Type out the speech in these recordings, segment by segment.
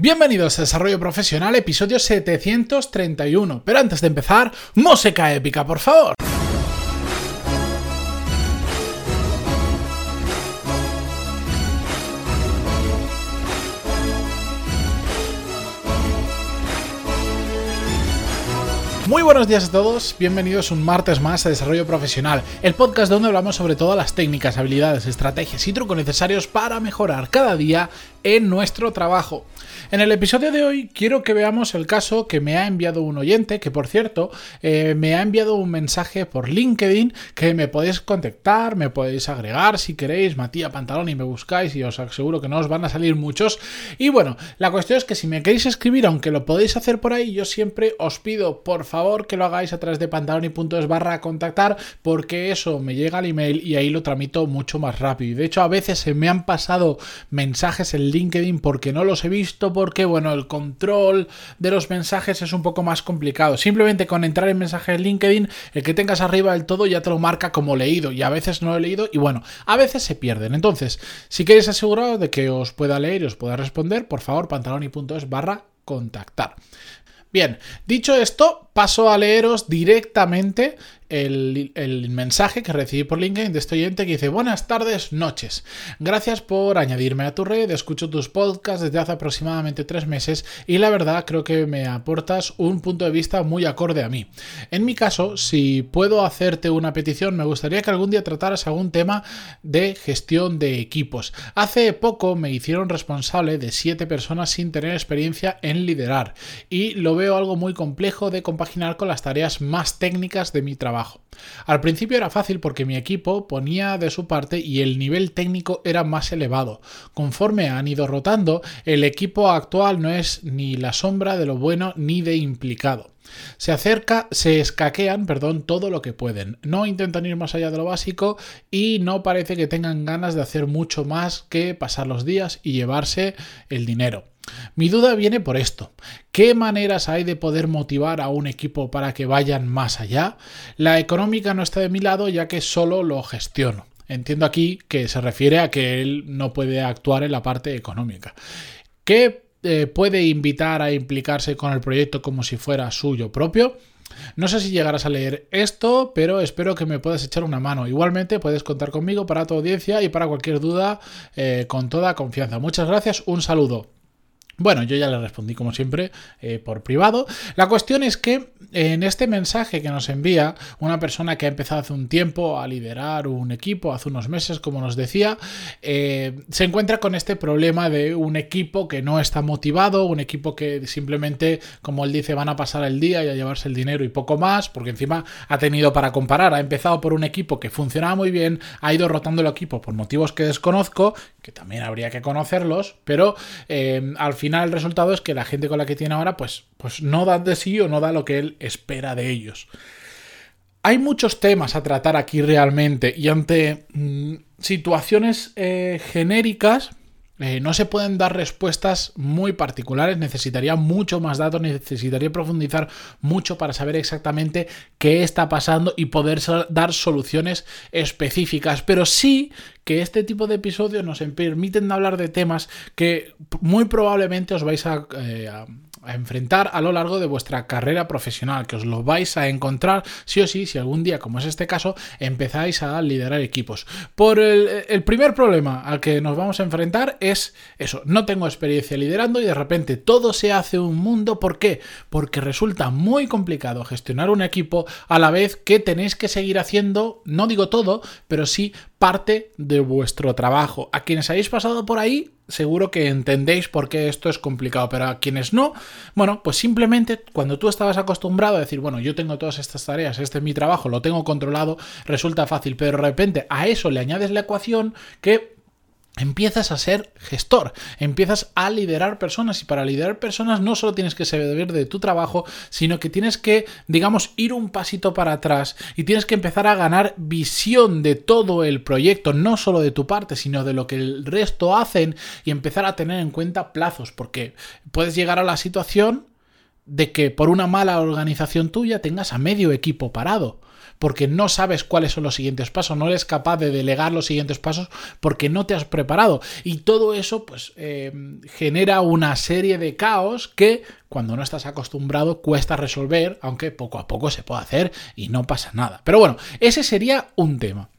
Bienvenidos a Desarrollo Profesional, episodio 731. Pero antes de empezar, música épica, por favor. Muy buenos días a todos, bienvenidos un martes más a Desarrollo Profesional, el podcast donde hablamos sobre todas las técnicas, habilidades, estrategias y trucos necesarios para mejorar cada día en nuestro trabajo. En el episodio de hoy quiero que veamos el caso que me ha enviado un oyente, que por cierto eh, me ha enviado un mensaje por LinkedIn que me podéis contactar, me podéis agregar si queréis, Matías Pantalón y me buscáis y os aseguro que no os van a salir muchos. Y bueno, la cuestión es que si me queréis escribir, aunque lo podéis hacer por ahí, yo siempre os pido por favor que lo hagáis a través de pantaloni.es barra contactar porque eso me llega al email y ahí lo tramito mucho más rápido. Y de hecho a veces se me han pasado mensajes en LinkedIn porque no los he visto porque, bueno, el control de los mensajes es un poco más complicado. Simplemente con entrar en mensajes en LinkedIn, el que tengas arriba del todo ya te lo marca como leído y a veces no lo he leído y bueno, a veces se pierden. Entonces, si queréis aseguraros de que os pueda leer y os pueda responder, por favor, pantaloni.es barra contactar. Bien, dicho esto, paso a leeros directamente el, mensaje que recibí por LinkedIn de este oyente que dice buenas tardes, noches. Gracias por añadirme a tu red, escucho tus podcasts desde hace aproximadamente tres meses y la verdad creo que me aportas un punto de vista muy acorde a mí. En mi caso, si puedo hacerte una petición, me gustaría que algún día trataras algún tema de gestión de equipos. Hace poco me hicieron responsable de siete personas sin tener experiencia en liderar y lo veo algo muy complejo de compaginar con las tareas más técnicas de mi trabajo al principio era fácil porque mi equipo ponía de su parte y el nivel técnico era más elevado. Conforme han ido rotando, el equipo actual no es ni la sombra de lo bueno ni de implicado. Se acerca, se escaquean, perdón, todo lo que pueden. No intentan ir más allá de lo básico y no parece que tengan ganas de hacer mucho más que pasar los días y llevarse el dinero. Mi duda viene por esto. ¿Qué maneras hay de poder motivar a un equipo para que vayan más allá? La económica no está de mi lado ya que solo lo gestiono. Entiendo aquí que se refiere a que él no puede actuar en la parte económica. ¿Qué eh, puede invitar a implicarse con el proyecto como si fuera suyo propio? No sé si llegarás a leer esto, pero espero que me puedas echar una mano. Igualmente puedes contar conmigo para tu audiencia y para cualquier duda eh, con toda confianza. Muchas gracias, un saludo. Bueno, yo ya le respondí como siempre eh, por privado. La cuestión es que en este mensaje que nos envía una persona que ha empezado hace un tiempo a liderar un equipo, hace unos meses, como nos decía, eh, se encuentra con este problema de un equipo que no está motivado, un equipo que simplemente, como él dice, van a pasar el día y a llevarse el dinero y poco más, porque encima ha tenido para comparar, ha empezado por un equipo que funcionaba muy bien, ha ido rotando el equipo por motivos que desconozco, que también habría que conocerlos, pero eh, al final final el resultado es que la gente con la que tiene ahora pues, pues no da de sí o no da lo que él espera de ellos. Hay muchos temas a tratar aquí realmente y ante mm, situaciones eh, genéricas eh, no se pueden dar respuestas muy particulares, necesitaría mucho más datos, necesitaría profundizar mucho para saber exactamente qué está pasando y poder dar soluciones específicas, pero sí que este tipo de episodios nos permiten hablar de temas que muy probablemente os vais a eh, a enfrentar a lo largo de vuestra carrera profesional, que os lo vais a encontrar sí o sí, si algún día, como es este caso, empezáis a liderar equipos. Por el, primer problema al que nos vamos a enfrentar es eso, no tengo experiencia liderando y de repente todo se hace un mundo. ¿Por qué? Porque resulta muy complicado gestionar un equipo a la vez que tenéis que seguir haciendo, no digo todo, pero sí parte de vuestro trabajo. A quienes habéis pasado por ahí, seguro que entendéis por qué esto es complicado, pero a quienes no, bueno, pues simplemente cuando tú estabas acostumbrado a decir, bueno, yo tengo todas estas tareas, este es mi trabajo, lo tengo controlado, resulta fácil, pero de repente a eso le añades la ecuación que empiezas a ser gestor, empiezas a liderar personas y para liderar personas no solo tienes que saber de tu trabajo, sino que tienes que, digamos, ir un pasito para atrás y tienes que empezar a ganar visión de todo el proyecto, no solo de tu parte, sino de lo que el resto hacen y empezar a tener en cuenta plazos, porque puedes llegar a la situación de que por una mala organización tuya tengas a medio equipo parado porque no sabes cuáles son los siguientes pasos, no eres capaz de delegar los siguientes pasos porque no te has preparado. Y todo eso pues eh, genera una serie de caos que cuando no estás acostumbrado cuesta resolver, aunque poco a poco se puede hacer y no pasa nada. Pero bueno, ese sería un tema.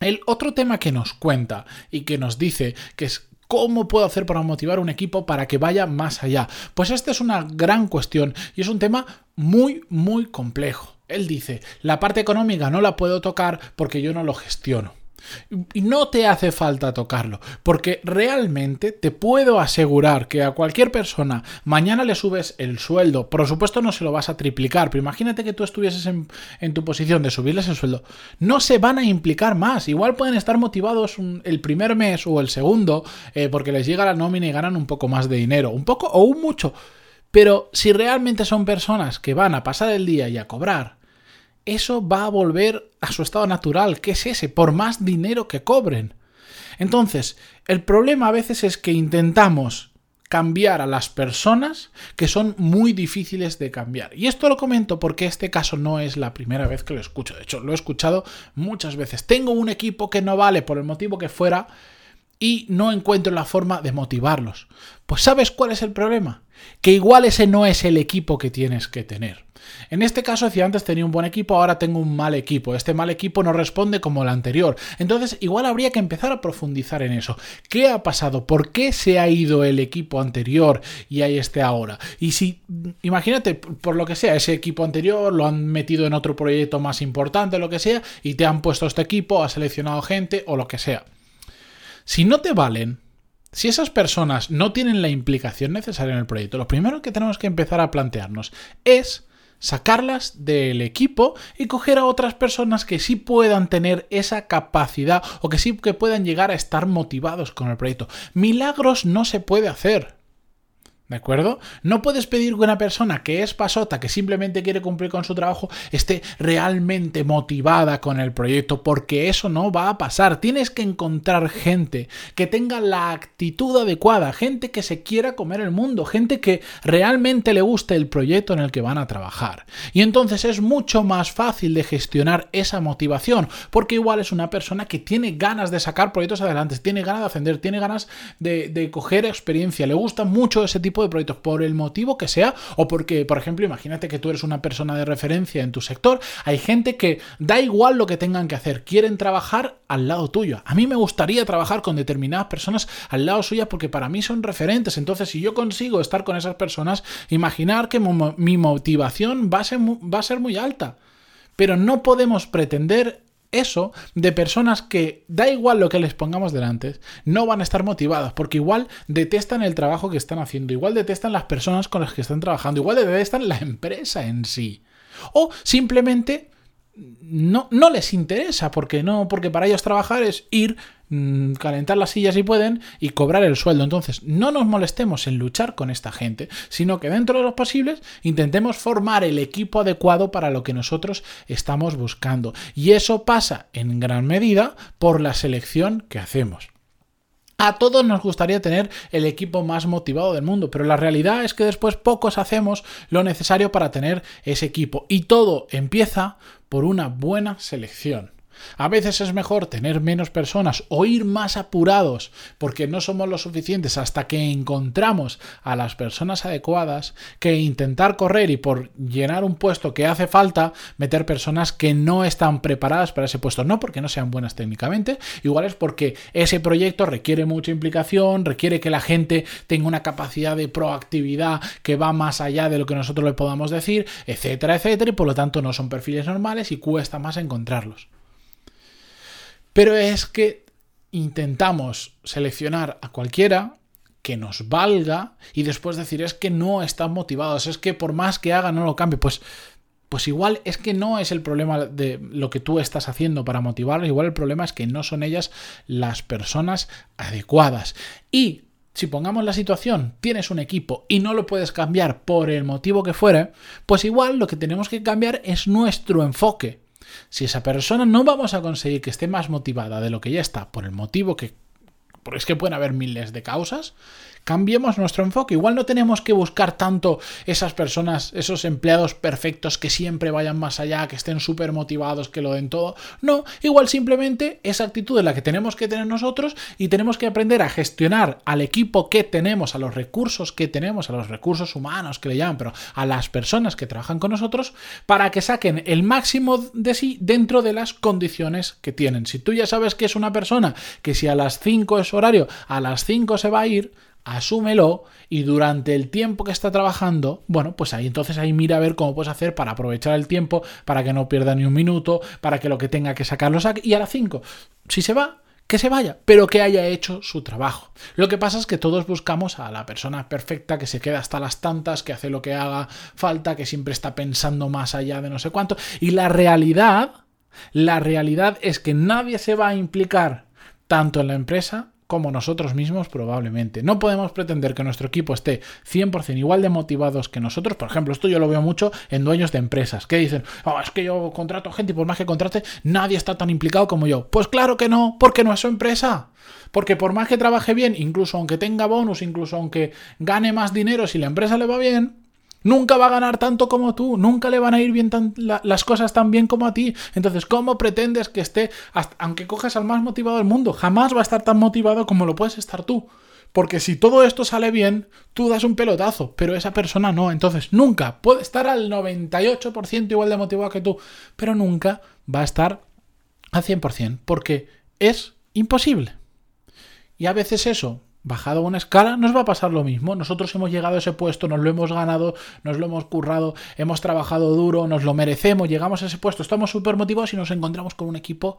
El otro tema que nos cuenta y que nos dice que es ¿Cómo puedo hacer para motivar un equipo para que vaya más allá? Pues esta es una gran cuestión y es un tema muy, muy complejo. Él dice, la parte económica no la puedo tocar porque yo no lo gestiono. Y no te hace falta tocarlo, porque realmente te puedo asegurar que a cualquier persona mañana le subes el sueldo, por supuesto no se lo vas a triplicar, pero imagínate que tú estuvieses en, tu posición de subirles el sueldo, no se van a implicar más, igual pueden estar motivados el primer mes o el segundo eh, porque les llega la nómina y ganan un poco más de dinero, un poco o un mucho, pero si realmente son personas que van a pasar el día y a cobrar, eso va a volver a su estado natural, que es ese, por más dinero que cobren. Entonces, el problema a veces es que intentamos cambiar a las personas que son muy difíciles de cambiar. Y esto lo comento porque este caso no es la primera vez que lo escucho. De hecho, lo he escuchado muchas veces. Tengo un equipo que no vale por el motivo que fuera y no encuentro la forma de motivarlos. Pues ¿sabes cuál es el problema? Que igual ese no es el equipo que tienes que tener. En este caso, si antes tenía un buen equipo, ahora tengo un mal equipo. Este mal equipo no responde como el anterior. Entonces, igual habría que empezar a profundizar en eso. ¿Qué ha pasado? ¿Por qué se ha ido el equipo anterior y hay este ahora? Y si, imagínate, por lo que sea, ese equipo anterior lo han metido en otro proyecto más importante, lo que sea, y te han puesto este equipo, ha seleccionado gente o lo que sea. Si no te valen, si esas personas no tienen la implicación necesaria en el proyecto, lo primero que tenemos que empezar a plantearnos es sacarlas del equipo y coger a otras personas que sí puedan tener esa capacidad o que sí que puedan llegar a estar motivados con el proyecto. Milagros no se puede hacer. ¿De acuerdo? No puedes pedir que una persona que es pasota, que simplemente quiere cumplir con su trabajo, esté realmente motivada con el proyecto, porque eso no va a pasar. Tienes que encontrar gente que tenga la actitud adecuada, gente que se quiera comer el mundo, gente que realmente le guste el proyecto en el que van a trabajar. Y entonces es mucho más fácil de gestionar esa motivación, porque igual es una persona que tiene ganas de sacar proyectos adelante, tiene ganas de ascender, tiene ganas de, de coger experiencia, le gusta mucho ese tipo de proyectos por el motivo que sea o porque, por ejemplo, imagínate que tú eres una persona de referencia en tu sector, hay gente que da igual lo que tengan que hacer, quieren trabajar al lado tuyo. A mí me gustaría trabajar con determinadas personas al lado suya porque para mí son referentes, entonces si yo consigo estar con esas personas, imaginar que mi motivación va a ser, va a ser muy alta. Pero no podemos pretender eso de personas que da igual lo que les pongamos delante, no van a estar motivadas porque igual detestan el trabajo que están haciendo, igual detestan las personas con las que están trabajando, igual detestan la empresa en sí. O simplemente no, no les interesa, porque no, porque para ellos trabajar es ir, mm, calentar las sillas si pueden y cobrar el sueldo. Entonces, no nos molestemos en luchar con esta gente, sino que dentro de los posibles intentemos formar el equipo adecuado para lo que nosotros estamos buscando. Y eso pasa en gran medida por la selección que hacemos. A todos nos gustaría tener el equipo más motivado del mundo, pero la realidad es que después pocos hacemos lo necesario para tener ese equipo. Y todo empieza por una buena selección. A veces es mejor tener menos personas o ir más apurados porque no somos lo suficientes hasta que encontramos a las personas adecuadas que intentar correr y por llenar un puesto que hace falta meter personas que no están preparadas para ese puesto. No porque no sean buenas técnicamente, igual es porque ese proyecto requiere mucha implicación, requiere que la gente tenga una capacidad de proactividad que va más allá de lo que nosotros le podamos decir, etcétera, etcétera, y por lo tanto no son perfiles normales y cuesta más encontrarlos. Pero es que intentamos seleccionar a cualquiera que nos valga y después decir es que no están motivados, es que por más que haga no lo cambie. Pues, pues igual es que no es el problema de lo que tú estás haciendo para motivarlos, igual el problema es que no son ellas las personas adecuadas. Y si pongamos la situación, tienes un equipo y no lo puedes cambiar por el motivo que fuere, pues igual lo que tenemos que cambiar es nuestro enfoque. Si esa persona no vamos a conseguir que esté más motivada de lo que ya está, por el motivo que... Porque es que pueden haber miles de causas, cambiemos nuestro enfoque. Igual no tenemos que buscar tanto esas personas, esos empleados perfectos que siempre vayan más allá, que estén súper motivados, que lo den todo. No, igual simplemente esa actitud es la que tenemos que tener nosotros y tenemos que aprender a gestionar al equipo que tenemos, a los recursos que tenemos, a los recursos humanos que le llaman, pero a las personas que trabajan con nosotros, para que saquen el máximo de sí dentro de las condiciones que tienen. Si tú ya sabes que es una persona que si a las 5 es horario, a las 5 se va a ir, asúmelo y durante el tiempo que está trabajando, bueno, pues ahí entonces ahí mira a ver cómo puedes hacer para aprovechar el tiempo, para que no pierda ni un minuto, para que lo que tenga que sacarlo saque y a las 5, si se va, que se vaya, pero que haya hecho su trabajo. Lo que pasa es que todos buscamos a la persona perfecta que se queda hasta las tantas, que hace lo que haga falta, que siempre está pensando más allá de no sé cuánto. Y la realidad, la realidad es que nadie se va a implicar tanto en la empresa como nosotros mismos probablemente. No podemos pretender que nuestro equipo esté 100% igual de motivados que nosotros. Por ejemplo, esto yo lo veo mucho en dueños de empresas que dicen, oh, es que yo contrato gente y por más que contrate, nadie está tan implicado como yo. Pues claro que no, porque no es su empresa. Porque por más que trabaje bien, incluso aunque tenga bonus, incluso aunque gane más dinero, si la empresa le va bien, Nunca va a ganar tanto como tú, nunca le van a ir bien las cosas tan bien como a ti. Entonces, ¿cómo pretendes que esté, aunque cojas al más motivado del mundo, jamás va a estar tan motivado como lo puedes estar tú? Porque si todo esto sale bien, tú das un pelotazo, pero esa persona no. Entonces, nunca puede estar al 98% igual de motivado que tú, pero nunca va a estar al 100%, porque es imposible. Y a veces eso bajado una escala, nos va a pasar lo mismo. Nosotros hemos llegado a ese puesto, nos lo hemos ganado, nos lo hemos currado, hemos trabajado duro, nos lo merecemos, llegamos a ese puesto, estamos súper motivados y nos encontramos con un equipo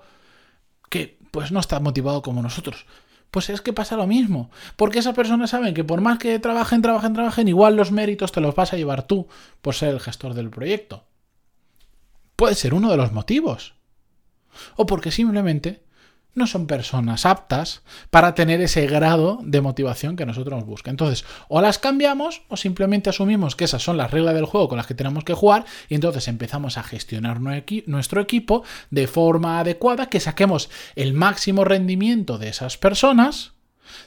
que pues no está motivado como nosotros. Pues es que pasa lo mismo, porque esas personas saben que por más que trabajen, trabajen, trabajen, igual los méritos te los vas a llevar tú por ser el gestor del proyecto. Puede ser uno de los motivos. O porque simplemente no son personas aptas para tener ese grado de motivación que nosotros nos. Entonces, o las cambiamos o simplemente asumimos que esas son las reglas del juego con las que tenemos que jugar y entonces empezamos a gestionar nuestro equipo de forma adecuada, que saquemos el máximo rendimiento de esas personas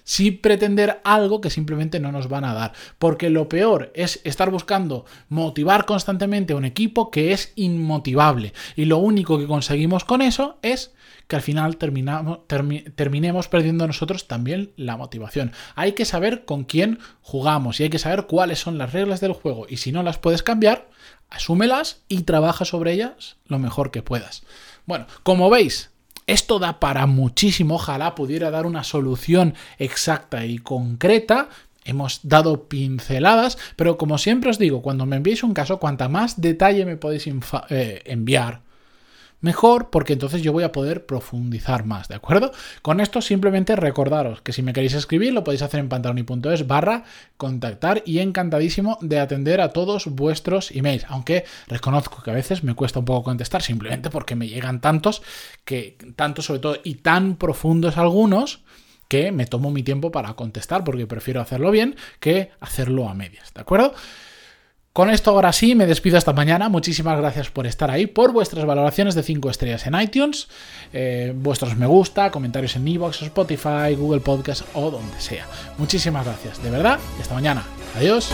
sin pretender algo que simplemente no nos van a dar. Porque lo peor es estar buscando motivar constantemente a un equipo que es inmotivable. Y lo único que conseguimos con eso es que al final terminamos, terminemos perdiendo nosotros también la motivación. Hay que saber con quién jugamos y hay que saber cuáles son las reglas del juego. Y si no las puedes cambiar, asúmelas y trabaja sobre ellas lo mejor que puedas. Bueno, como veis, esto da para muchísimo, ojalá pudiera dar una solución exacta y concreta. Hemos dado pinceladas, pero como siempre os digo, cuando me enviéis un caso, cuanta más detalle me podéis eh, enviar, mejor porque entonces yo voy a poder profundizar más, ¿de acuerdo? Con esto simplemente recordaros que si me queréis escribir lo podéis hacer en pantaloni.es barra contactar y encantadísimo de atender a todos vuestros emails, aunque reconozco que a veces me cuesta un poco contestar simplemente porque me llegan tantos que tantos sobre todo y tan profundos algunos que me tomo mi tiempo para contestar porque prefiero hacerlo bien que hacerlo a medias, ¿de acuerdo? Con esto ahora sí me despido esta mañana. Muchísimas gracias por estar ahí, por vuestras valoraciones de 5 estrellas en iTunes, eh, vuestros me gusta, comentarios en Evox, Spotify, Google Podcast o donde sea. Muchísimas gracias, de verdad, y hasta mañana. Adiós.